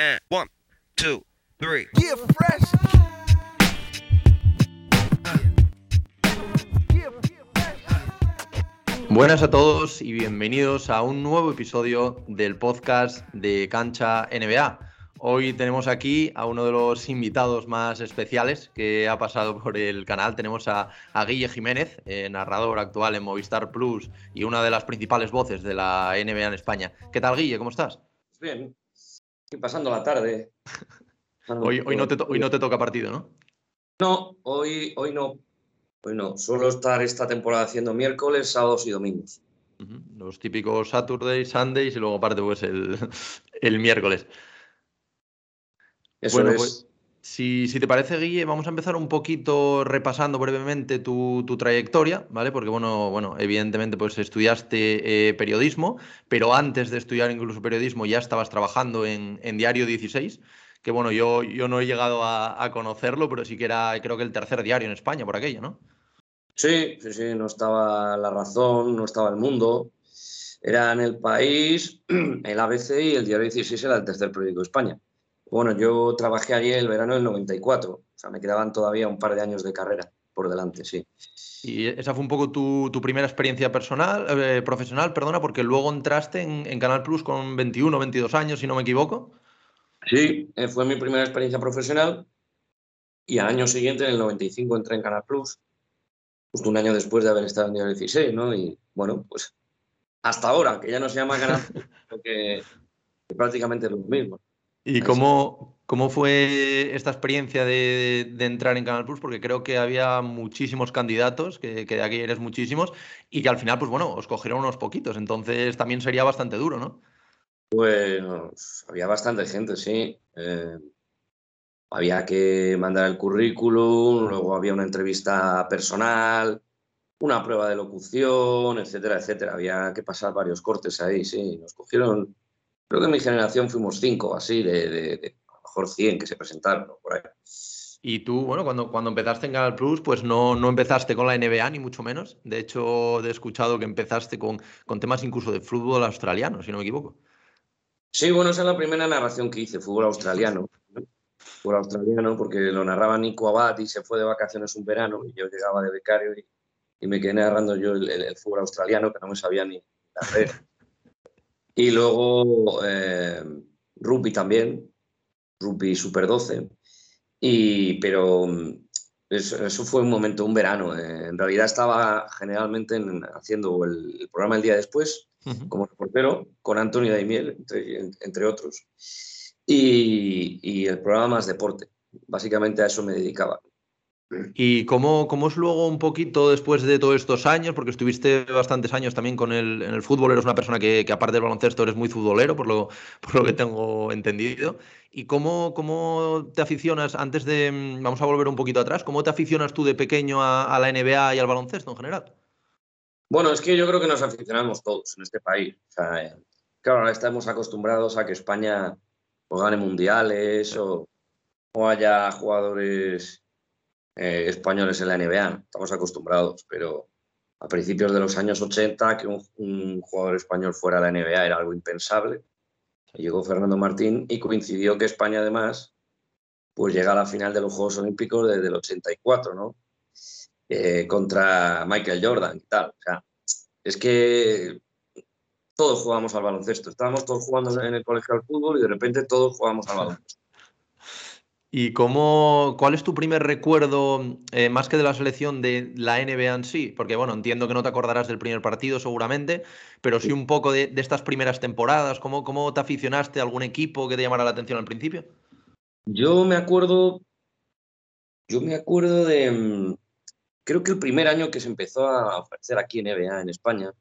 And one, two, three. Yeah, fresh. Buenas a todos y bienvenidos a un nuevo episodio del podcast de Cancha NBA. Hoy tenemos aquí a uno de los invitados más especiales que ha pasado por el canal. Tenemos a, a Guille Jiménez, eh, narrador actual en Movistar Plus y una de las principales voces de la NBA en España. ¿Qué tal, Guille? ¿Cómo estás? Bien, estoy pasando la tarde. Hoy, hoy, no, te hoy no te toca partido, ¿no? No, hoy, hoy no. Hoy no. Suelo estar esta temporada haciendo miércoles, sábados y domingos. Los típicos Saturdays, Sundays y luego aparte pues el, el miércoles. Eso bueno, es. pues si, te parece, Guille, vamos a empezar un poquito repasando brevemente tu, tu trayectoria, ¿vale? Porque, bueno, bueno, evidentemente, pues estudiaste eh, periodismo, pero antes de estudiar incluso periodismo ya estabas trabajando en, en Diario 16, que bueno, yo, yo no he llegado a, a conocerlo, pero sí que era, creo que el tercer diario en España, por aquello, ¿no? Sí, sí, sí, no estaba La Razón, no estaba El Mundo. Era en El País, el ABC y el Diario 16 era el tercer periódico de España. Bueno, yo trabajé allí el verano del 94, o sea, me quedaban todavía un par de años de carrera por delante, sí. Y esa fue un poco tu, tu primera experiencia personal, eh, profesional, perdona, porque luego entraste en, en Canal Plus con 21 22 años, si no me equivoco. Sí, eh, fue mi primera experiencia profesional y al año siguiente, en el 95, entré en Canal Plus, justo un año después de haber estado en Diario 16, ¿no? Y bueno, pues hasta ahora, que ya no se llama Canal Plus, creo que, que prácticamente es lo mismo. ¿Y cómo, cómo fue esta experiencia de, de entrar en Canal Plus? Porque creo que había muchísimos candidatos, que, que de aquí eres muchísimos, y que al final, pues bueno, os cogieron unos poquitos, entonces también sería bastante duro, ¿no? Pues había bastante gente, sí. Eh, había que mandar el currículum, luego había una entrevista personal, una prueba de locución, etcétera, etcétera. Había que pasar varios cortes ahí, sí. Nos cogieron, creo que en mi generación fuimos cinco, así, de, de- de a lo mejor 100 que se presentaron por ahí. Y tú, bueno, cuando, cuando empezaste en Canal Plus, pues no, no empezaste con la NBA, ni mucho menos. De hecho, he escuchado que empezaste con, con temas incluso de fútbol australiano, si no me equivoco. Sí, bueno, esa es la primera narración que hice, fútbol australiano. ¿no? Fútbol australiano, porque lo narraba Nico Abad y se fue de vacaciones un verano y yo llegaba de becario y, y me quedé narrando yo el, el- el fútbol australiano, que no me sabía ni la red. Y luego eh, rugby también, rugby Super 12. Y, pero mm, eso, eso fue un momento, un verano. eh. En realidad estaba generalmente en- haciendo el- el programa el día después como reportero con Antonio Daimiel, entre, en- entre otros. Y, y el programa más deporte. Básicamente a eso me dedicaba. ¿Y cómo, cómo es luego un poquito después de todos estos años? Porque estuviste bastantes años también con el, en el fútbol, eres una persona que, que aparte del baloncesto eres muy futbolero, por lo, por lo que tengo entendido. ¿Y cómo, cómo te aficionas, antes de, mm, vamos a volver un poquito atrás, cómo te aficionas tú de pequeño a, a la NBA y al baloncesto en general? Bueno, es que yo creo que nos aficionamos todos en este país. O sea, eh, claro, ahora estamos acostumbrados a que España pues, gane mundiales o, o haya jugadores eh, españoles en la NBA. Estamos acostumbrados, pero a principios de los años 80 que un, un jugador español fuera a la NBA era algo impensable. Llegó Fernando Martín y coincidió que España además pues llega a la final de los Juegos Olímpicos desde el 84, ¿no? Eh, contra Michael Jordan y tal. O sea, es que todos jugamos al baloncesto. Estábamos todos jugando en el colegio al fútbol y de repente todos jugamos al baloncesto. ¿Y cómo, cuál es tu primer recuerdo, eh, más que de la selección, de la NBA en sí? Porque, bueno, entiendo que no te acordarás del primer partido seguramente, pero sí un poco de, de estas primeras temporadas. ¿Cómo, ¿Cómo te aficionaste a algún equipo que te llamara la atención al principio? Yo me acuerdo, yo me acuerdo de, mm, creo que el primer año que se empezó a ofrecer aquí en NBA en España,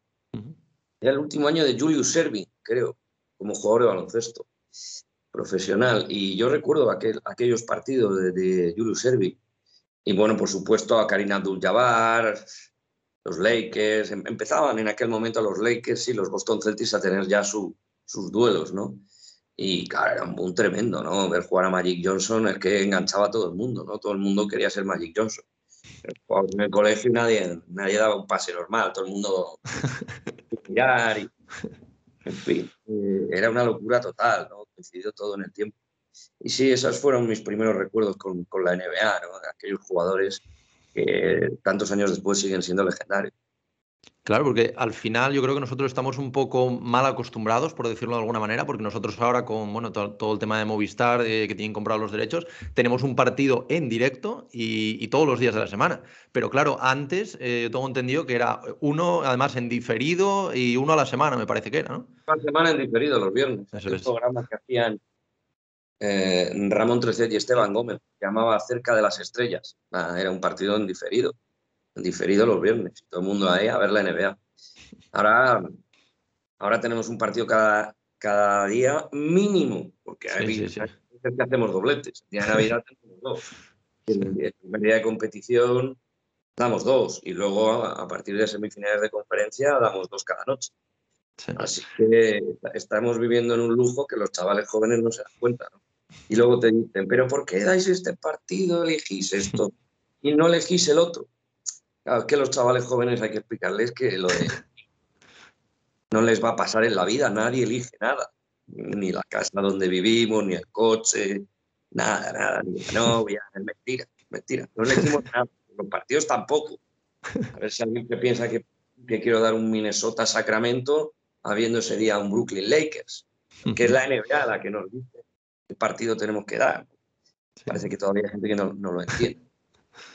era el último año de Julius Serving, creo, como jugador de baloncesto profesional. Y yo recuerdo aquel, aquellos partidos de, de Julius Serving. Y bueno, por supuesto, a Karina Abdul-Jabbar, los Lakers. Em- Empezaban en aquel momento los Lakers y los Boston Celtics a tener ya su- sus duelos, ¿no? Y claro, era un boom tremendo, ¿no? Ver jugar a Magic Johnson es que enganchaba a todo el mundo, ¿no? Todo el mundo quería ser Magic Johnson. En el colegio nadie, nadie daba un pase normal, todo el mundo tirar y, en fin, eh, era una locura total, ¿no? Coincidió todo en el tiempo. Y sí, esos fueron mis primeros recuerdos con, con la NBA, ¿no? aquellos jugadores que tantos años después siguen siendo legendarios. Claro, porque al final yo creo que nosotros estamos un poco mal acostumbrados, por decirlo de alguna manera, porque nosotros ahora con bueno, todo, el tema de Movistar, que tienen comprado los derechos, tenemos un partido en directo y, todos los días de la semana. Pero claro, antes eh, yo tengo entendido que era uno, además en diferido y uno a la semana, me parece que era, ¿no? Una semana en diferido, los viernes. Esos programas que hacían eh, Ramón Treset y Esteban Gómez, llamaba Cerca de las Estrellas. era un partido en diferido diferido los viernes, todo el mundo ahí a ver la NBA. Ahora, ahora tenemos un partido cada, cada día mínimo, porque hay que hacemos dobletes. El día de Navidad tenemos dos. El primer día de competición damos dos y luego a partir de semifinales de conferencia damos dos cada noche. Así que estamos viviendo en un lujo que los chavales jóvenes no se dan cuenta. Y luego te dicen, pero ¿por qué dais este partido, elegís esto y no elegís el otro? Claro, es que los chavales jóvenes hay que explicarles que lo de no les va a pasar en la vida, nadie elige nada, ni la casa donde vivimos, ni el coche, nada, nada, ni la novia, es mentira, mentira, no elegimos nada, los partidos tampoco. A ver si alguien que piensa que, quiero dar un Minnesota Sacramento habiendo ese día un Brooklyn Lakers, que es la NBA la que nos dice qué partido tenemos que dar. Parece que todavía hay gente que no lo entiende.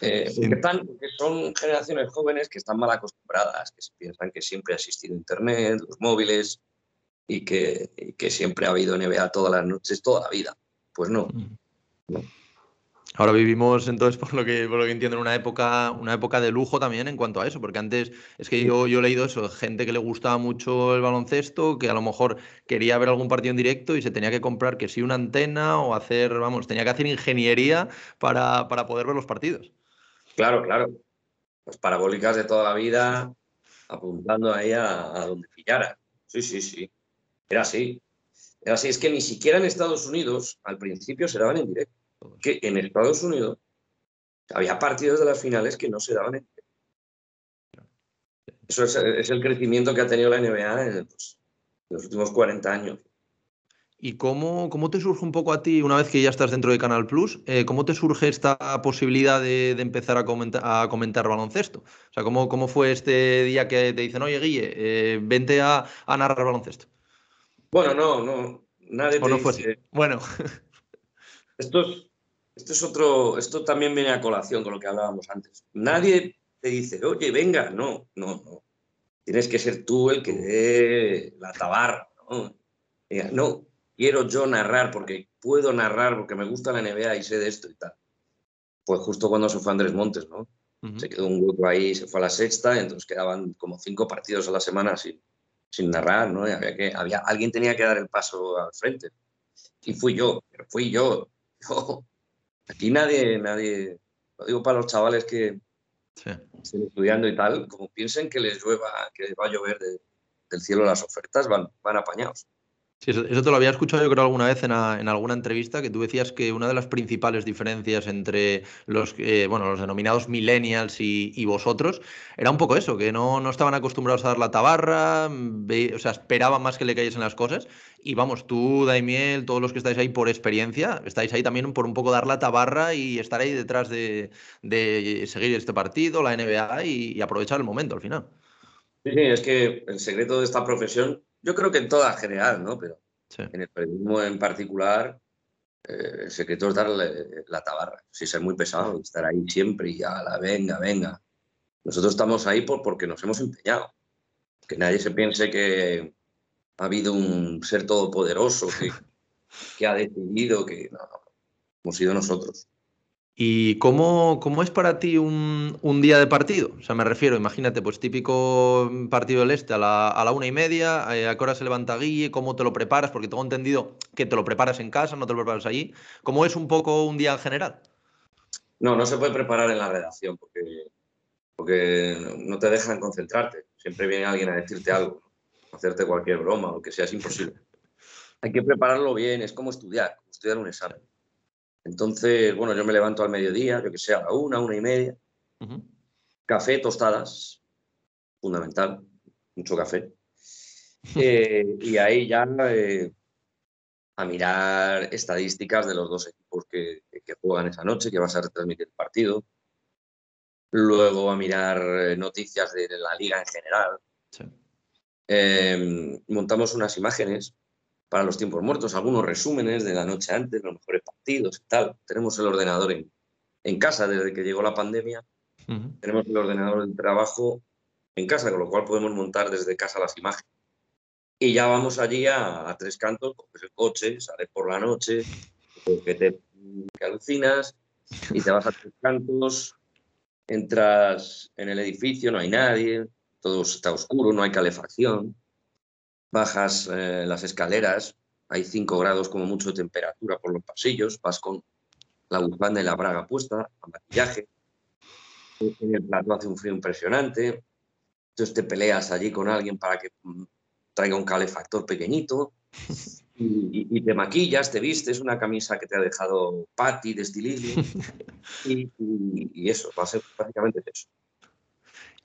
Eh, porque, son generaciones jóvenes que están mal acostumbradas, que piensan que siempre ha existido Internet, los móviles y que, que siempre ha habido NBA todas las noches, toda la vida. Pues no. Mm. Ahora vivimos entonces, por lo que, por lo que entiendo, en una época, una época de lujo también en cuanto a eso, porque antes es que yo, yo he leído eso, gente que le gustaba mucho el baloncesto, que a lo mejor quería ver algún partido en directo y se tenía que comprar que sí una antena o hacer, vamos, tenía que hacer ingeniería para, para poder ver los partidos. Claro, claro. Las parabólicas de toda la vida apuntando ahí a, a donde pillara. Sí, sí, sí. Era así. Era así. Es que ni siquiera en Estados Unidos al principio se daban en directo que en Estados Unidos había partidos de las finales que no se daban en Eso es, el crecimiento que ha tenido la NBA pues, en, los últimos 40 años. ¿Y cómo, cómo, te surge un poco a ti, una vez que ya estás dentro de Canal Plus, eh, cómo te surge esta posibilidad de, empezar a comentar, a comentar, baloncesto? O sea, ¿cómo, ¿cómo, fue este día que te dicen, oye, Guille, eh, vente a, narrar baloncesto? Bueno, no, no. Nadie te dice... Bueno. Esto es, esto es otro, esto también viene a colación con lo que hablábamos antes. Nadie te dice, oye, venga, no, no, no. Tienes que ser tú el que dé la tabarra, ¿no? no, quiero yo narrar porque puedo narrar porque me gusta la NBA y sé de esto y tal. Pues justo cuando se fue Andrés Montes, ¿no? Se quedó un grupo ahí, se fue a la sexta, y entonces quedaban como cinco partidos a la semana sin, sin narrar, ¿no? había que, había, alguien tenía que dar el paso al frente. Y fui yo, fui yo. yo Aquí nadie, nadie, lo digo para los chavales que estén estudiando y tal, como piensen que les llueva, que va a llover del cielo las ofertas, van, van apañados. Sí, eso, te lo había escuchado yo creo alguna vez en, alguna entrevista, que tú decías que una de las principales diferencias entre los, eh, bueno, los denominados millennials y, vosotros era un poco eso, que no, no estaban acostumbrados a dar la tabarra, o sea, esperaban más que le cayesen las cosas. Y vamos, tú, Daimiel, todos los que estáis ahí por experiencia, estáis ahí también por un poco dar la tabarra y estar ahí detrás de, seguir este partido, la NBA y, y aprovechar el momento al final. Sí, sí, es que el secreto de esta profesión yo creo que en toda general, ¿no? Pero en el periodismo en particular, eh, el secreto es darle la tabarra. Si ser muy pesado, estar ahí siempre y ya, la venga, venga. Nosotros estamos ahí por, porque nos hemos empeñado. Que nadie se piense que ha habido un ser todopoderoso que, que ha decidido que no, hemos sido nosotros. ¿Y cómo, cómo, es para ti un, un, día de partido? O sea, me refiero, imagínate, pues típico partido del Este a la, a la una y media, eh, a qué hora se levanta Guille, cómo te lo preparas, porque tengo entendido que te lo preparas en casa, no te lo preparas allí. ¿Cómo es un poco un día en general? No, no se puede preparar en la redacción porque, porque no te dejan concentrarte. Siempre viene alguien a decirte algo, hacerte cualquier broma, lo que sea, es imposible. Hay que prepararlo bien, es como estudiar, como estudiar un examen. Entonces, bueno, yo me levanto al mediodía, yo que sé, a la una, una y media. Café, tostadas, fundamental, mucho café. Eh, y ahí ya, eh, a mirar estadísticas de los dos equipos que, que juegan esa noche, que vas a retransmitir el partido. Luego a mirar eh, noticias de la liga en general. Sí. Eh, montamos unas imágenes para los tiempos muertos, algunos resúmenes de la noche antes, los mejores partidos y tal. Tenemos el ordenador en, en casa desde que llegó la pandemia. Ujú. Tenemos el ordenador del trabajo en casa, con lo cual podemos montar desde casa las imágenes. Y ya vamos allí a, a tres cantos, coges el coche, sales por la noche, que te que alucinas y te vas a tres cantos, entras en el edificio, no hay nadie, todo está oscuro, no hay calefacción, bajas eh, las escaleras, hay 5 grados como mucho de temperatura por los pasillos, vas con la bufanda y la braga puesta, a maquillaje, en el plato hace un frío impresionante, entonces te peleas allí con alguien para que mm, traiga un calefactor pequeñito y, te maquillas, te vistes una camisa que te ha dejado Patty de estilismo y, y- y eso, va a ser básicamente eso.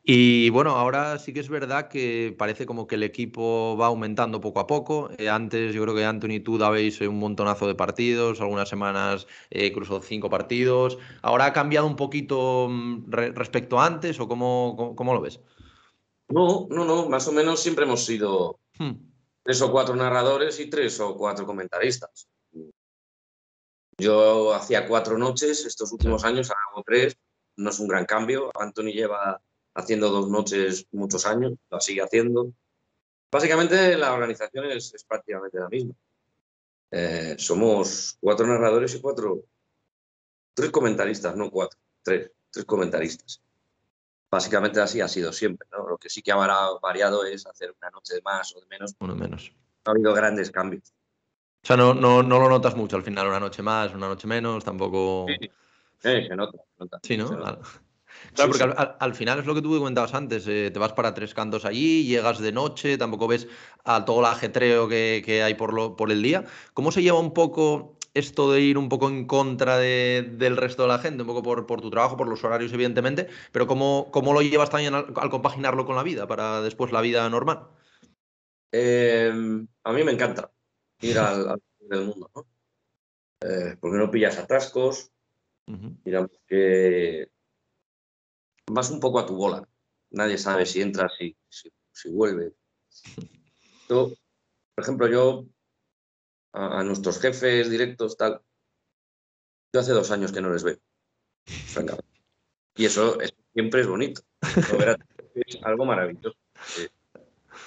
Y bueno, ahora sí que es verdad que parece como que el equipo va aumentando poco a poco. Eh, antes yo creo que Anthony y tú dabais eh, un montonazo de partidos, algunas semanas eh, incluso cinco partidos. ¿Ahora ha cambiado un poquito mm, re- respecto a antes o cómo, cómo, cómo lo ves? No, no, no, más o menos siempre hemos sido Hmm. tres o cuatro narradores y tres o cuatro comentaristas. Yo hacía cuatro noches estos últimos años, hago tres, no es un gran cambio. Anthony lleva haciendo dos noches muchos años, la sigue haciendo. Básicamente la organización es, es prácticamente la misma. Eh, somos cuatro narradores y cuatro, tres comentaristas, no cuatro, tres, tres comentaristas. Básicamente así ha sido siempre, ¿no? Lo que sí que ha vara- variado es hacer una noche de más o de menos. Uno menos. No ha habido grandes cambios. O sea, no, no, no lo notas mucho al final, una noche más, una noche menos, tampoco... Sí, Eh, se nota, se nota. Sí, ¿no? se nota. Claro, Sí, porque sí. al, al- al final es lo que tú comentabas antes, eh, te vas para tres cantos allí, llegas de noche, tampoco ves a todo el ajetreo que, que hay por, lo, por el día. ¿Cómo se lleva un poco esto de ir un poco en contra de- del resto de la gente, un poco por, por tu trabajo, por los horarios, evidentemente, pero cómo, cómo lo llevas también al, al compaginarlo con la vida, para después la vida normal? Eh, a mí me encanta ir al, al fin del mundo, ¿no? Eh, porque no pillas atascos, Ujú. digamos que vas un poco a tu bola. Nadie sabe si entras, si, si, si vuelves. Yo, por ejemplo, yo a, a nuestros jefes directos, tal, yo hace dos años que no les veo. francamente. Y eso es- siempre es bonito. es algo maravilloso.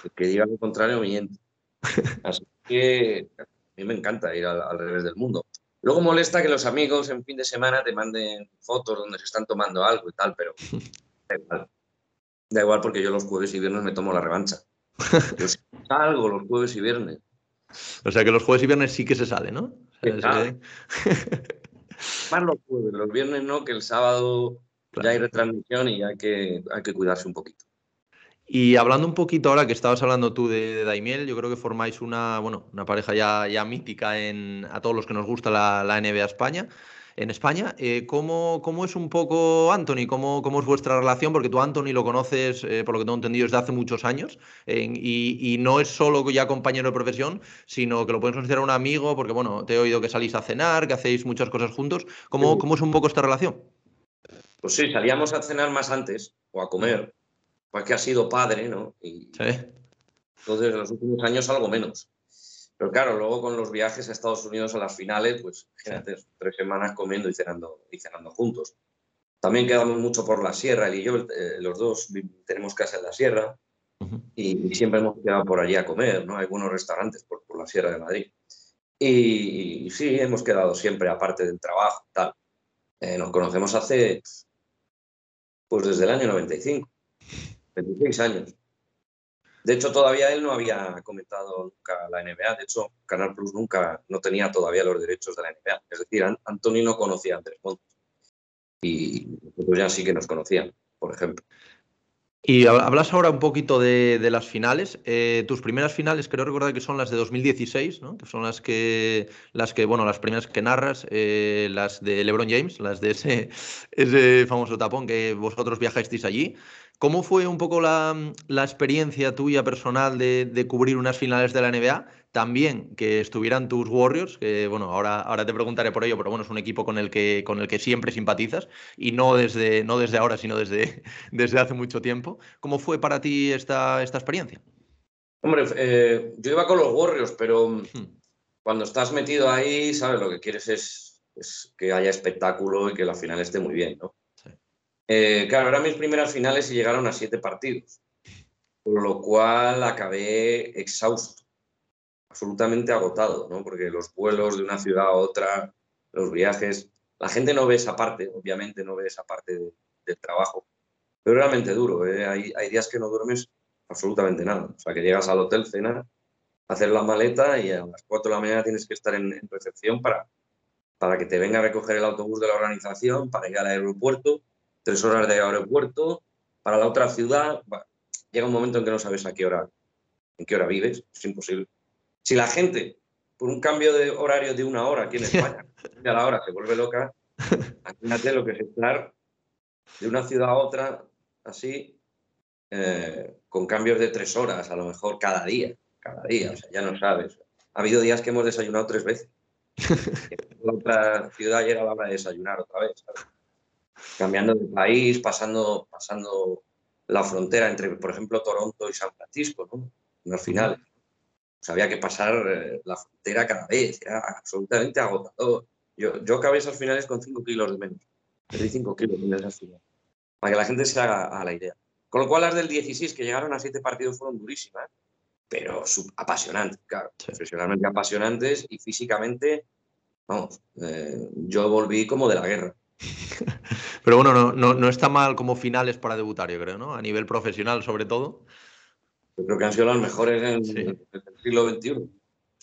El que diga lo contrario miente. Así que a mí me encanta ir al, al revés del mundo. Luego molesta que los amigos en fin de semana te manden fotos donde se están tomando algo y tal, pero da igual. Da igual porque yo los jueves y viernes me tomo la revancha. Yo salgo los jueves y viernes. O sea que los jueves y viernes sí que se sale, ¿no? O sea, Más los jueves, los viernes no, que el sábado Claro. ya hay retransmisión y hay que, hay que cuidarse un poquito. Y hablando un poquito ahora que estabas hablando tú de, de Daimiel, yo creo que formáis una, bueno, una pareja ya, ya mítica en, a todos los que nos gusta la, la NBA España. En España, Eh, ¿cómo, cómo es un poco Anthony? ¿Cómo, cómo es vuestra relación? Porque tú, Anthony, lo conoces, eh, por lo que tengo entendido, desde hace muchos años. y, y no es solo ya compañero de profesión, sino que lo puedes considerar un amigo, porque bueno, te he oído que salís a cenar, que hacéis muchas cosas juntos. ¿Cómo, cómo es un poco esta relación? Pues sí, salíamos a cenar más antes o a comer, porque ha sido padre, ¿no? Y Sí. entonces en los últimos años algo menos. Pero claro, luego con los viajes a Estados Unidos a las finales, pues fíjate, tres semanas comiendo y cenando, y cenando juntos. También quedamos mucho por la sierra, él y yo, eh, los dos tenemos casa en la sierra y, y siempre hemos quedado por allí a comer, ¿no? Hay buenos restaurantes por, por la sierra de Madrid. Y, y sí, hemos quedado siempre aparte del trabajo, tal. Eh, nos conocemos hace, pues desde el año 95, 26 años. De hecho, todavía él no había comentado nunca la NBA. De hecho, Canal Plus nunca, no tenía todavía los derechos de la NBA. Es decir, An- Anthony no conocía a Andrés Montes. Y nosotros ya sí que nos conocían, por ejemplo. Y hab- hablas ahora un poquito de, las finales. Eh, tus primeras finales creo recordar que son las de 2016, ¿no? Que son las que, las que, bueno, las primeras que narras, eh, las de LeBron James, las de ese famoso tapón que vosotros viajasteis allí. ¿Cómo fue un poco la, la experiencia tuya personal de, de, cubrir unas finales de la NBA? También que estuvieran tus Warriors, que bueno, ahora, ahora te preguntaré por ello, pero bueno, es un equipo con el que, con el que siempre simpatizas y no desde, no desde ahora, sino desde, desde hace mucho tiempo. ¿Cómo fue para ti esta, esta experiencia? Hombre, eh, yo iba con los Warriors, pero hmm. cuando estás metido ahí, sabes, lo que quieres es, es, que haya espectáculo y que la final esté muy bien, ¿no? Eh, claro, eran mis primeras finales y llegaron a siete partidos, por lo cual acabé exhausto, absolutamente agotado, ¿no? Porque los vuelos de una ciudad a otra, los viajes, la gente no ve esa parte, obviamente no ve esa parte de, del trabajo, pero realmente duro, ¿eh? hay, hay días que no duermes absolutamente nada. O sea, que llegas al hotel, cenas, hacer la maleta y a las 4 de la mañana tienes que estar en, recepción para, para que te venga a recoger el autobús de la organización, para ir al aeropuerto, tres horas de aeropuerto, para la otra ciudad. llega un momento en que no sabes a qué hora, en qué hora vives, es imposible. Si la gente, por un cambio de horario de una hora aquí en España, a la hora se vuelve loca, imagínate lo que es estar de una ciudad a otra así eh, con cambios de tres horas, a lo mejor cada día, cada día, o sea, ya no sabes. Ha habido días que hemos desayunado tres veces. la otra ciudad ya era la hora de desayunar otra vez, Cambiando de país, pasando, pasando la frontera entre, por ejemplo, Toronto y San Francisco, ¿no? En los finales. Pues había que pasar eh, la frontera cada vez, era absolutamente agotador. Yo, yo acabé esos finales con cinco kilos de menos. Perdí cinco kilos en esas finales. Para que la gente se haga a la idea. Con lo cual las del 16 que llegaron a siete partidos fueron durísimas, pero apasionantes, claro, profesionalmente apasionantes y físicamente, vamos, eh, yo volví como de la guerra. Pero bueno, no, no, no, está mal como finales para debutar, yo creo, ¿no? A nivel profesional sobre todo. Yo creo que han sido las mejores en, sí. en el siglo XXI.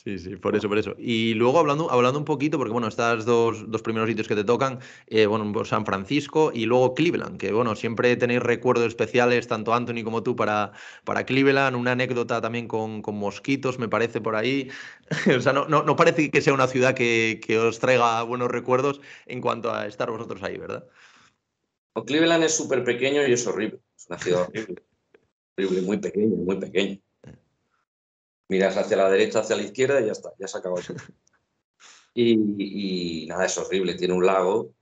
Sí, sí, por eso, por eso. Y luego hablando, hablando un poquito, porque bueno, estas dos, dos primeros sitios que te tocan, eh, bueno, San Francisco y luego Cleveland, que bueno, siempre tenéis recuerdos especiales, tanto Anthony como tú, para, para Cleveland, una anécdota también con, con mosquitos, me parece por ahí. o sea, no, no, no, parece que sea una ciudad que, que, os traiga buenos recuerdos en cuanto a estar vosotros ahí, ¿verdad? Cleveland es súper pequeño y es horrible. Es una ciudad horrible. horrible, muy pequeña, muy pequeña miras hacia la derecha, hacia la izquierda y ya está, ya se acabó eso. Y, nada, es horrible, tiene un lago,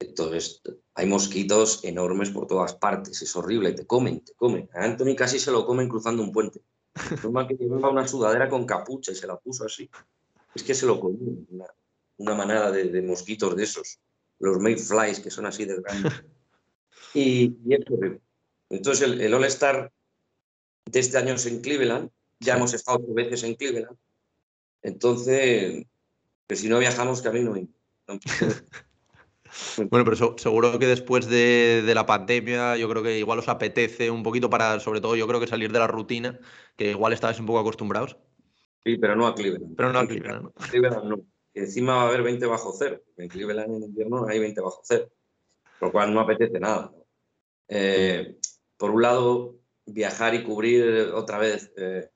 entonces hay mosquitos enormes por todas partes, es horrible, te comen, te comen. A Anthony casi se lo comen cruzando un puente. Normal que llevaba una sudadera con capucha y se la puso así. Es que se lo una, una manada de, de, mosquitos de esos, los mayflies que son así de grandes. Y, y es horrible. Entonces el, el All-Star de este año es en Cleveland ya hemos estado dos veces en Cleveland. Entonces, que si no viajamos, que a mí no me... No. Bueno, pero so, seguro que después de, de, la pandemia, yo creo que igual os apetece un poquito para, sobre todo, yo creo que salir de la rutina, que igual estabais un poco acostumbrados. Sí, pero no a Cleveland. Pero no a Cleveland. ¿no? Cleveland no. Encima va a haber 20 bajo cero. En Cleveland en invierno hay 20 bajo cero. Lo cual no apetece nada. Eh, por un lado, viajar y cubrir otra vez eh,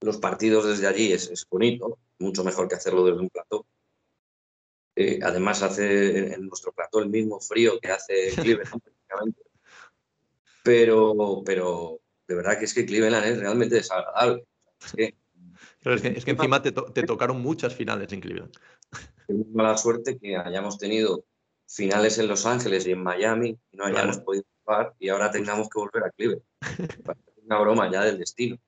los partidos desde allí es, es, bonito, mucho mejor que hacerlo desde un plató. Eh, además hace en nuestro plató el mismo frío que hace Cleveland, prácticamente. Pero, pero de verdad que es que Cleveland es realmente desagradable. Es que, pero es que, es que encima te, to te, tocaron muchas finales en Cleveland. Tenemos mala suerte que hayamos tenido finales en Los Ángeles y en Miami y no hayamos claro. podido y ahora tengamos que volver a Cleveland. una broma ya del destino.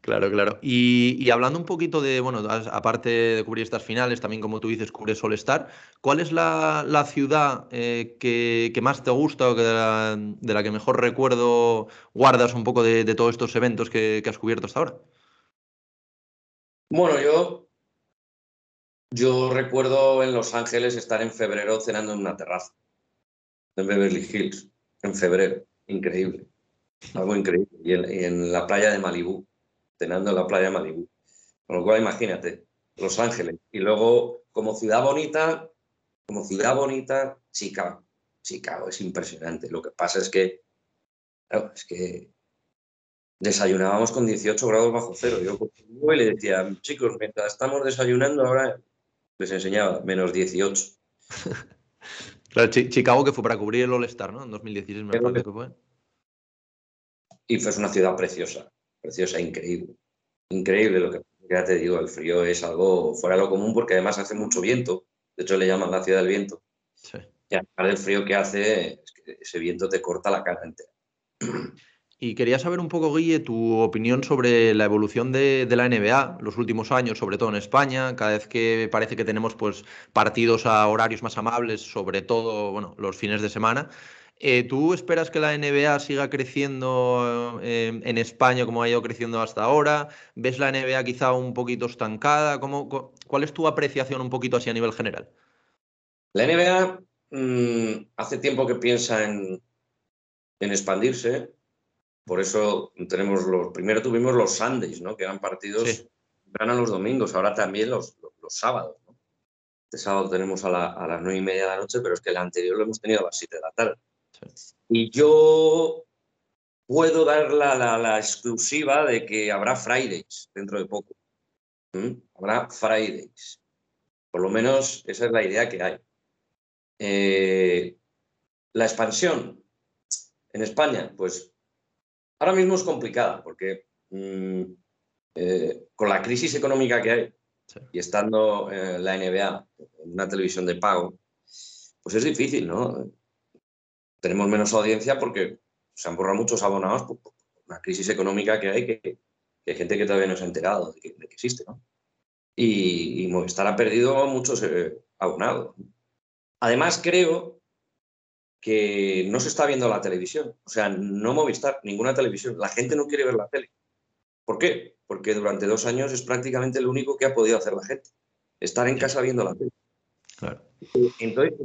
Claro, claro. Y, y, hablando un poquito de, bueno, aparte de cubrir estas finales, también como tú dices, cubres Solestar, ¿cuál es la, la ciudad eh, que, que, más te gusta o que de, la, de, la, que mejor recuerdo guardas un poco de, de todos estos eventos que, que, has cubierto hasta ahora? Bueno, yo, yo recuerdo en Los Ángeles estar en febrero cenando en una terraza, en Beverly Hills, en febrero, increíble. Algo increíble. Y en, la playa de Malibú, cenando en la playa de Malibú. Con lo cual, imagínate, Los Ángeles. Y luego, como ciudad bonita, como ciudad bonita, Chicago. Chicago es impresionante. Lo que pasa es que, claro, es que desayunábamos con 18 grados bajo cero. Yo le decía, chicos, mientras estamos desayunando, ahora les enseñaba menos 18. Claro, Chicago que fue para cubrir el All-Star, ¿no? En 2016 me parece que fue. Y fue una ciudad preciosa, preciosa, increíble. Increíble lo que ya te digo, el frío es algo fuera de lo común porque además hace mucho viento. De hecho, le llaman la ciudad del viento. Sí. Y además del frío que hace, ese viento te corta la cara entera. Y quería saber un poco, Guille, tu opinión sobre la evolución de, la NBA los últimos años, sobre todo en España, cada vez que parece que tenemos pues, partidos a horarios más amables, sobre todo bueno, los fines de semana. Eh, ¿Tú esperas que la NBA siga creciendo eh, en España como ha ido creciendo hasta ahora? ¿Ves la NBA quizá un poquito estancada? ¿Cómo, ¿Cuál es tu apreciación un poquito así a nivel general? La NBA mm, hace tiempo que piensa en, en expandirse por eso tenemos los, primero tuvimos los Sundays, ¿no? Que eran partidos, sí. eran los domingos, ahora también los, los, sábados, ¿no? Este sábado tenemos a, las nueve y media de la noche, pero es que el anterior lo hemos tenido a las siete de la tarde. Y yo puedo dar la, la, exclusiva de que habrá Fridays dentro de poco. ¿Mm? Habrá Fridays. Por lo menos esa es la idea que hay. Eh, la expansión en España, pues Ahora mismo es complicada porque mm, eh, con la crisis económica que hay y estando eh, la NBA en una televisión de pago, pues es difícil, ¿no? Tenemos menos audiencia porque se han borrado muchos abonados por, una crisis económica que hay que, hay gente que todavía no se ha enterado de que, existe, ¿no? Y, y, Movistar ha perdido muchos eh, abonados. Además, creo que no se está viendo la televisión. O sea, no Movistar, ninguna televisión. La gente no quiere ver la tele. ¿Por qué? Porque durante dos años es prácticamente lo único que ha podido hacer la gente. Estar en casa viendo la tele. Entonces,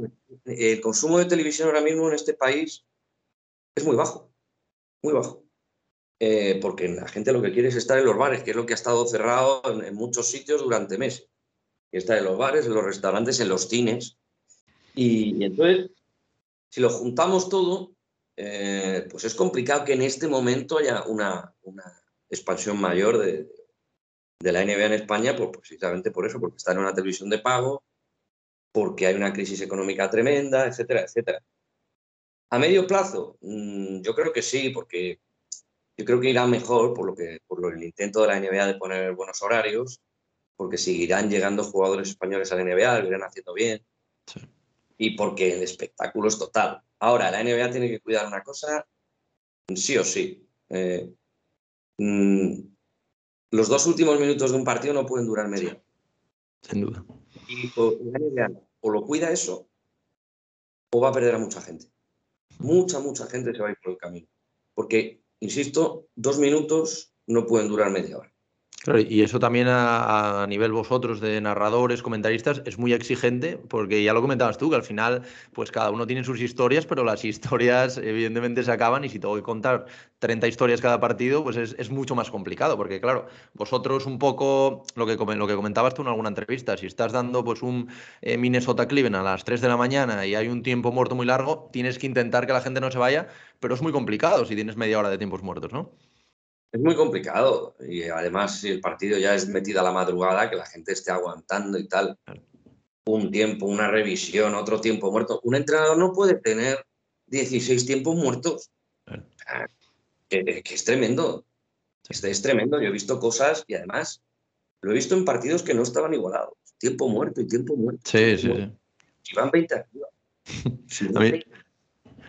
el consumo de televisión ahora mismo en este país es muy bajo. Muy bajo. Eh, porque la gente lo que quiere es estar en los bares, que es lo que ha estado cerrado en, muchos sitios durante meses. Y está en los bares, en los restaurantes, en los cines. y entonces si lo juntamos todo, eh, pues es complicado que en este momento haya una, expansión mayor de, la NBA en España, pues precisamente por eso, porque está en una televisión de pago, porque hay una crisis económica tremenda, etcétera, etcétera. A medio plazo, mm, yo creo que sí, porque yo creo que irá mejor por lo que por el intento de la NBA de poner buenos horarios, porque seguirán llegando jugadores españoles a la NBA, lo irán haciendo bien. Sí y porque el espectáculo es total. Ahora, la NBA tiene que cuidar una cosa, sí o sí. Eh, mm, los dos últimos minutos de un partido no pueden durar media. Sin duda. Y la NBA o lo cuida eso o va a perder a mucha gente. Mucha, mucha gente se va a ir por el camino. Porque, insisto, dos minutos no pueden durar media hora y eso también a, nivel vosotros de narradores, comentaristas, es muy exigente, porque ya lo comentabas tú, que al final, pues cada uno tiene sus historias, pero las historias evidentemente se acaban y si tengo que contar 30 historias cada partido, pues es, mucho más complicado, porque claro, vosotros un poco, lo que, lo que comentabas tú en alguna entrevista, si estás dando pues un eh, Minnesota Cleveland a las 3 de la mañana y hay un tiempo muerto muy largo, tienes que intentar que la gente no se vaya, pero es muy complicado si tienes media hora de tiempos muertos, ¿no? Es muy complicado y además si el partido ya es metido a la madrugada, que la gente esté aguantando y tal, un tiempo, una revisión, otro tiempo muerto. Un entrenador no puede tener 16 tiempos muertos. Que, es tremendo. Este es tremendo. Yo he visto cosas y además lo he visto en partidos que no estaban igualados. Tiempo muerto y tiempo muerto. Sí, sí, sí. Si van 20 arriba.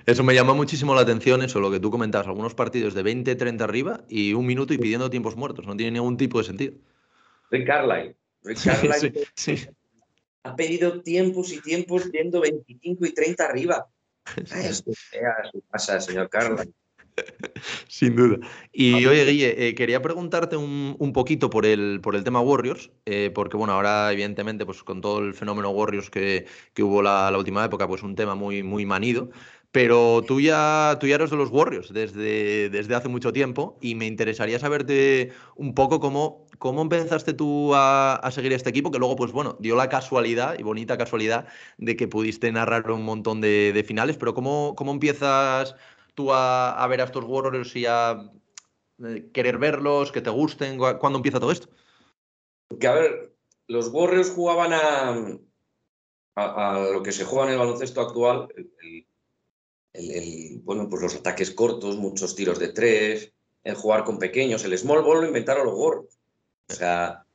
Eso me llama muchísimo la atención, eso, lo que tú comentabas, algunos partidos de 20, 30 arriba y un minuto y pidiendo tiempos muertos, no tiene ningún tipo de sentido. Rick Carlisle. Rick Carlisle ha pedido tiempos y tiempos yendo 25 y 30 arriba. Esto pasa, señor Carlisle. Sin duda. Y oye, Guille, eh, quería preguntarte un, poquito por el, por el tema Warriors, eh, porque bueno, ahora evidentemente pues con todo el fenómeno Warriors que, que hubo la, la, última época, pues un tema muy, muy manido. Pero tú ya, tú ya eres de los Warriors desde, desde hace mucho tiempo y me interesaría saberte un poco cómo, cómo empezaste tú a, seguir este equipo, que luego, pues bueno, dio la casualidad y bonita casualidad de que pudiste narrar un montón de, finales, pero ¿cómo, cómo empiezas tú a, ver a estos Warriors y a eh, querer verlos, que te gusten? ¿Cuándo empieza todo esto? Porque, a ver, los Warriors jugaban a, a, lo que se juega en el baloncesto actual, bueno, pues los ataques cortos, muchos tiros de tres, el jugar con pequeños, el small ball lo inventaron los gorros. O sea,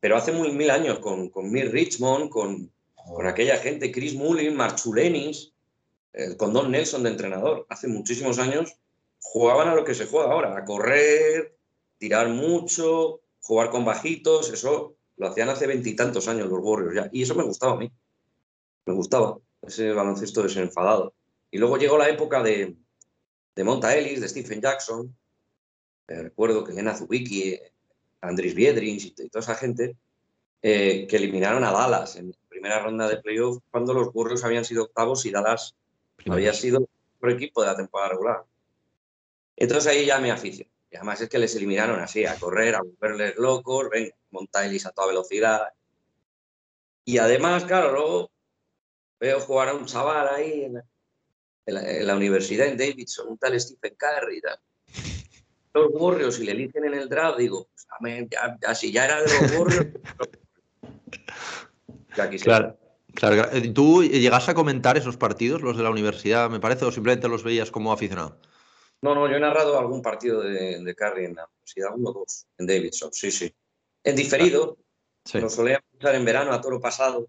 pero hace muy mil años con, con Mir Richmond, con, con aquella gente, Chris Mullin, Marchulenis, eh, con Don Nelson de entrenador, hace muchísimos años jugaban a lo que se juega ahora, a correr, tirar mucho, jugar con bajitos, eso lo hacían hace veintitantos años los Warriors ya. Y eso me gustaba a mí. Me gustaba ese baloncesto desenfadado. Y luego llegó la época de, de Monta Ellis, de Stephen Jackson. Eh, recuerdo que Lena Zubicki, Andris Biedrins y, toda esa gente eh, que eliminaron a Dallas en primera ronda de playoff cuando los Warriors habían sido octavos y Dallas había sido el mejor equipo de la temporada regular. Entonces ahí ya me aficioné. Y además es que les eliminaron así, a correr, a volverles locos, ven, Montailis a toda velocidad. Y además, claro, luego veo jugar a un chaval ahí en la, universidad en Davidson, un tal Stephen Curry. Los Warriors, y le eligen en el draft, digo, pues, ya, si ya era de los Warriors. ya claro. Claro, ¿tú llegas a comentar esos partidos, los de la universidad, me parece, o simplemente los veías como aficionado? No, no, yo he narrado algún partido de, de Carry en la universidad, uno o dos, en Davidson, sí, sí. En diferido, sí. lo solía escuchar en verano a toro pasado.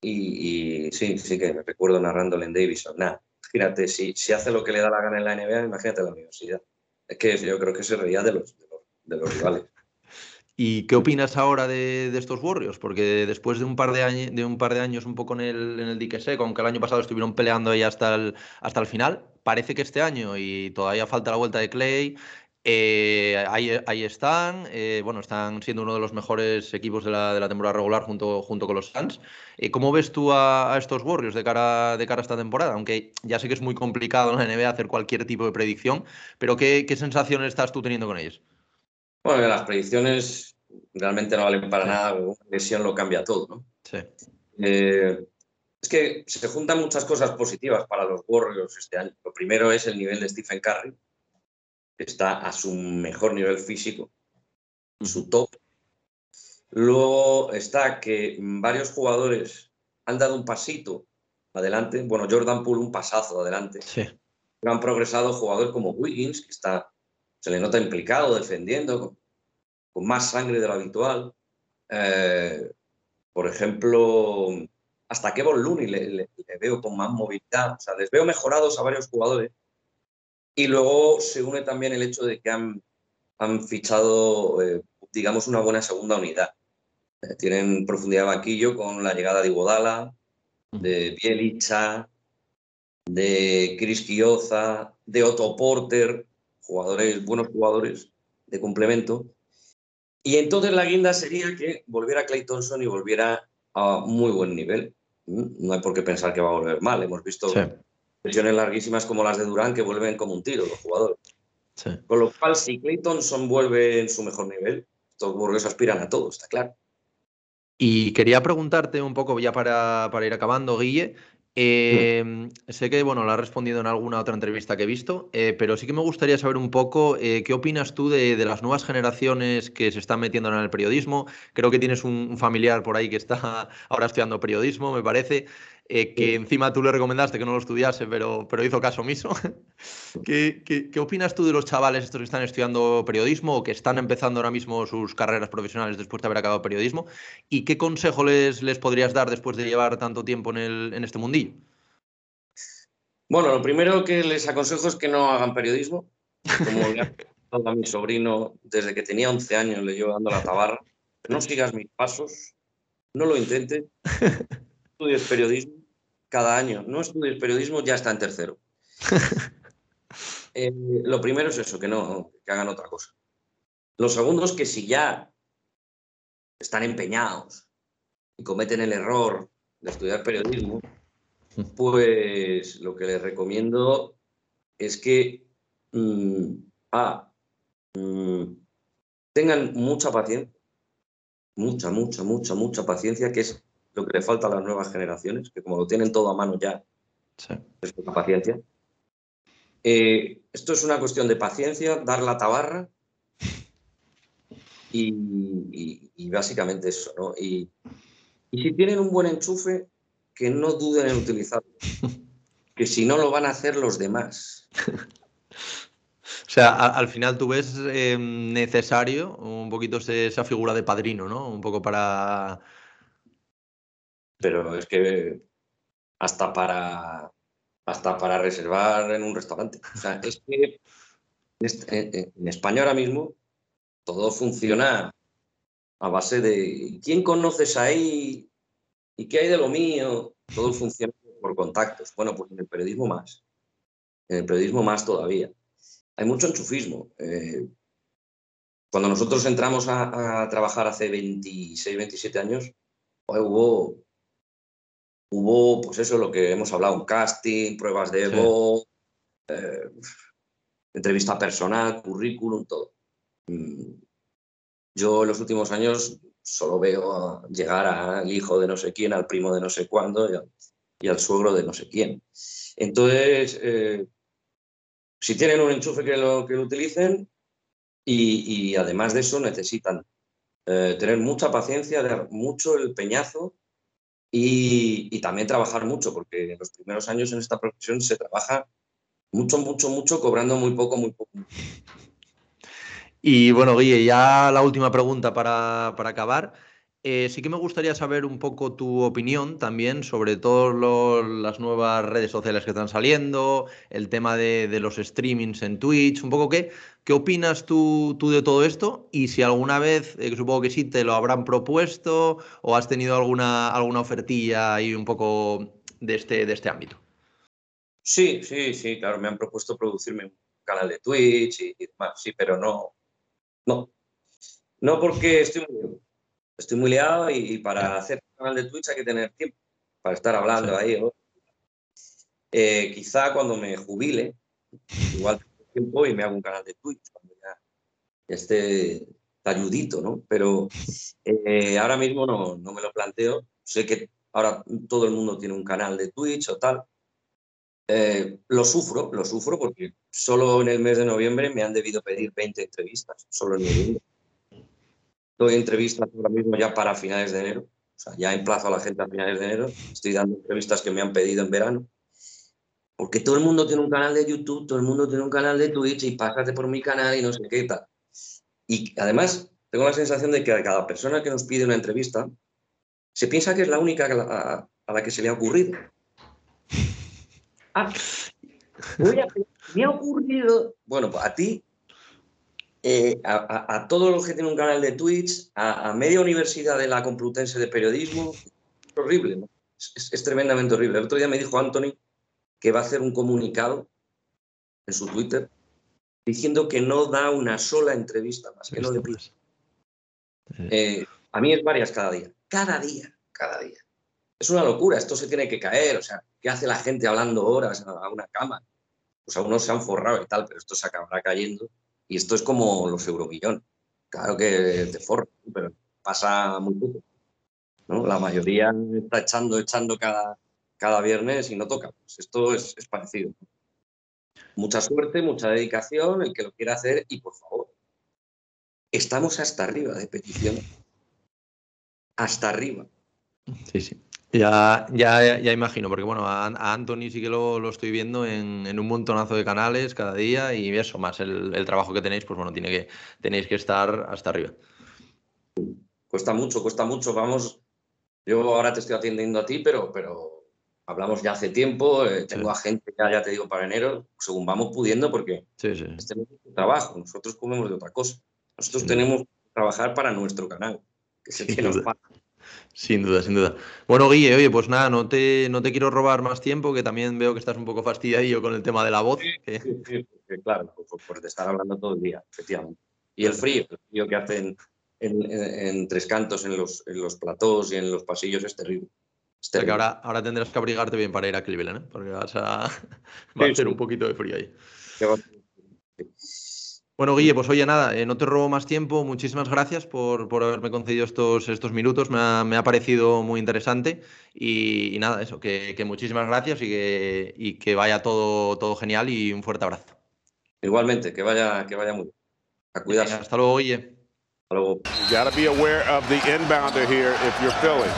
Y, sí, sí que me recuerdo narrándole en Davidson. Nada, imagínate, si, si hace lo que le da la gana en la NBA, imagínate la universidad. Es que yo creo que se reía de los, de los, rivales. ¿Y qué opinas ahora de, estos Warriors? Porque después de un par de, años, de un par de años un poco en el, en el dique seco, aunque el año pasado estuvieron peleando ahí hasta el, hasta el final, parece que este año, y todavía falta la vuelta de Clay, eh, ahí, están, eh, bueno, están siendo uno de los mejores equipos de la, de la temporada regular junto, junto con los Suns. Eh, ¿Cómo ves tú a, estos Warriors de cara, de cara a esta temporada? Aunque ya sé que es muy complicado en la NBA hacer cualquier tipo de predicción, pero ¿qué, qué sensaciones estás tú teniendo con ellos? Bueno, las predicciones realmente no valen para nada, una lesión lo cambia todo, ¿no? Sí es que se juntan muchas cosas positivas para los Warriors este año. Lo primero es el nivel de Stephen Curry, está a su mejor nivel físico, su top. Luego está que varios jugadores han dado un pasito adelante. Bueno, Jordan Poole un pasazo adelante. Sí. Han progresado jugadores como Wiggins, que está, se le nota implicado, defendiendo, con, más sangre de lo habitual. Eh, por ejemplo, hasta Kevin Looney le, veo con más movilidad. O sea, les veo mejorados a varios jugadores. Y luego se une también el hecho de que han, han fichado, eh, digamos, una buena segunda unidad. Eh, tienen profundidad de banquillo con la llegada de Iguodala, de Bielicha, de Chris Quioza, de Otto Porter, jugadores, buenos jugadores de complemento. Y entonces la guinda sería que volviera Clay Thompson y volviera a muy buen nivel. No hay por qué pensar que va a volver mal. Hemos visto sesiones larguísimas como las de Durán que vuelven como un tiro los jugadores. Con lo cual, si Clayton vuelve en su mejor nivel, estos burgueses aspiran a todo, está claro. Y quería preguntarte un poco, ya para, para ir acabando, Guille, Em, sé que bueno, lo has respondido en alguna otra entrevista que he visto, eh, pero sí que me gustaría saber un poco eh, qué opinas tú de, las nuevas generaciones que se están metiendo en el periodismo. Creo que tienes un, familiar por ahí que está ahora estudiando periodismo, me parece. Eh, que encima tú le recomendaste que no lo estudiase, pero, pero hizo caso omiso. ¿Qué, qué, opinas tú de los chavales estos que están estudiando periodismo o que están empezando ahora mismo sus carreras profesionales después de haber acabado periodismo? ¿Y qué consejo les, les podrías dar después de llevar tanto tiempo en, el, en este mundillo? Bueno, lo primero que les aconsejo es que no hagan periodismo, como ha a mi sobrino desde que tenía 11 años, le llevo dando la tabarra. No sigas mis pasos, no lo intentes estudies periodismo cada año, no estudies periodismo, ya está en tercero. Eh, lo primero es eso, que no, que hagan otra cosa. Lo segundo es que si ya están empeñados y cometen el error de estudiar periodismo, pues lo que les recomiendo es que mm, mm, tengan mucha paciencia, mucha, mucha, mucha, mucha paciencia, que es lo que le falta a las nuevas generaciones, que como lo tienen todo a mano ya, es poca paciencia. Eh, esto es una cuestión de paciencia, dar la tabarra y, básicamente eso. ¿no? Y, si tienen un buen enchufe, que no duden en utilizarlo. que si no lo van a hacer los demás. O sea, al final tú ves eh, necesario un poquito esa figura de padrino, ¿no? Un poco para... Pero es que hasta para, hasta para reservar en un restaurante. O sea, es que en España ahora mismo todo funciona a base de quién conoces ahí y qué hay de lo mío. Todo funciona por contactos. Bueno, pues en el periodismo más. En el periodismo más todavía. Hay mucho enchufismo. Eh, cuando nosotros entramos a, trabajar hace 26, 27 años, pues hubo, hubo, pues eso, lo que hemos hablado, un casting, pruebas de Evo, eh, entrevista personal, currículum, todo. Mm, yo en los últimos años solo veo llegar al hijo de no sé quién, al primo de no sé cuándo y al, suegro de no sé quién. Entonces, eh, si tienen un enchufe que lo, que lo utilicen y, además de eso necesitan eh, tener mucha paciencia, dar mucho el peñazo y, también trabajar mucho, porque en los primeros años en esta profesión se trabaja mucho, mucho, mucho, cobrando muy poco, muy poco. Y bueno, Guille, ya la última pregunta para, acabar. Eh, sí que me gustaría saber un poco tu opinión también sobre todas las nuevas redes sociales que están saliendo, el tema de, los streamings en Twitch, un poco qué, qué opinas tú, tú de todo esto y si alguna vez, eh, supongo que sí, te lo habrán propuesto o has tenido alguna, alguna ofertilla ahí un poco de este, de este ámbito. Sí, sí, sí, claro, me han propuesto producirme un canal de Twitch y, demás, sí, pero no, no. No porque estoy muy. Estoy muy liado y, para hacer un canal de Twitch hay que tener tiempo para estar hablando ahí. Eh, quizá cuando me jubile, igual tengo tiempo y me hago un canal de Twitch cuando ya, esté ayudito, ¿no? Pero eh, ahora mismo no, no me lo planteo. Sé que ahora todo el mundo tiene un canal de Twitch o tal. Eh, lo sufro, lo sufro porque solo en el mes de noviembre me han debido pedir 20 entrevistas, solo en noviembre. Doy entrevistas ahora mismo ya para finales de enero, o sea, ya emplazo a la gente a finales de enero. Estoy dando entrevistas que me han pedido en verano. Porque todo el mundo tiene un canal de YouTube, todo el mundo tiene un canal de Twitch y pásate por mi canal y no sé qué tal. Y además, tengo la sensación de que a cada persona que nos pide una entrevista se piensa que es la única a la que se le ha ocurrido. Ah, me ha ocurrido. Bueno, pues a ti, eh, a, todos los que tienen un canal de Twitch, a, media universidad de la Complutense de Periodismo, es horrible, ¿no? es, tremendamente horrible. El otro día me dijo Anthony que va a hacer un comunicado en su Twitter diciendo que no da una sola entrevista más, que no le pide. Eh, a mí es varias cada día, cada día, cada día es una locura, esto se tiene que caer, o sea, ¿qué hace la gente hablando horas a una cama? Pues algunos se han forrado y tal, pero esto se acabará cayendo y esto es como los euromillones. Claro que te forra, pero pasa muy poco. ¿no? La mayoría está echando, echando cada, cada viernes y no toca. Pues esto es, es parecido. Mucha suerte, mucha dedicación, el que lo quiera hacer y por favor, estamos hasta arriba de peticiones. Hasta arriba. Sí, sí. Ya, ya, ya imagino, porque bueno, a, Anthony sí que lo, estoy viendo en, un montonazo de canales cada día y eso, más el, trabajo que tenéis, pues bueno, tiene que, tenéis que estar hasta arriba. Cuesta mucho, cuesta mucho. Vamos, yo ahora te estoy atendiendo a ti, pero, pero hablamos ya hace tiempo, eh, tengo a gente ya, ya te digo, para enero, según vamos pudiendo, porque sí, sí. este es trabajo, nosotros comemos de otra cosa. Nosotros tenemos que trabajar para nuestro canal, que es el que nos paga. Sin duda, sin duda. Bueno, Guille, oye, pues nada, no te, no te quiero robar más tiempo, que también veo que estás un poco fastidiado con el tema de la voz. Sí, sí, claro, por, estar hablando todo el día, efectivamente. Y el frío, el frío que hacen en, tres cantos, en los, en los platós y en los pasillos es terrible. que ahora, ahora tendrás que abrigarte bien para ir a Cleveland, ¿eh? porque vas a, va a ser un poquito de frío ahí. Bueno, Guille, pues oye, nada, eh, no te robo más tiempo. Muchísimas gracias por, haberme concedido estos, estos minutos. Me ha, parecido muy interesante. Y, nada, eso, que, muchísimas gracias y que, y que vaya todo, todo genial y un fuerte abrazo. Igualmente, que vaya, que vaya muy bien. A cuidarse. hasta luego, Guille. Hasta luego. You gotta be aware of the inbounder here if you're Philly.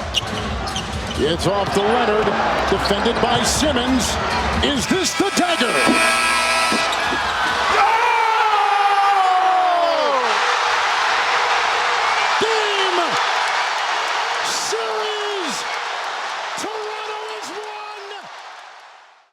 It's off to Leonard, defended by Simmons. Is this the dagger?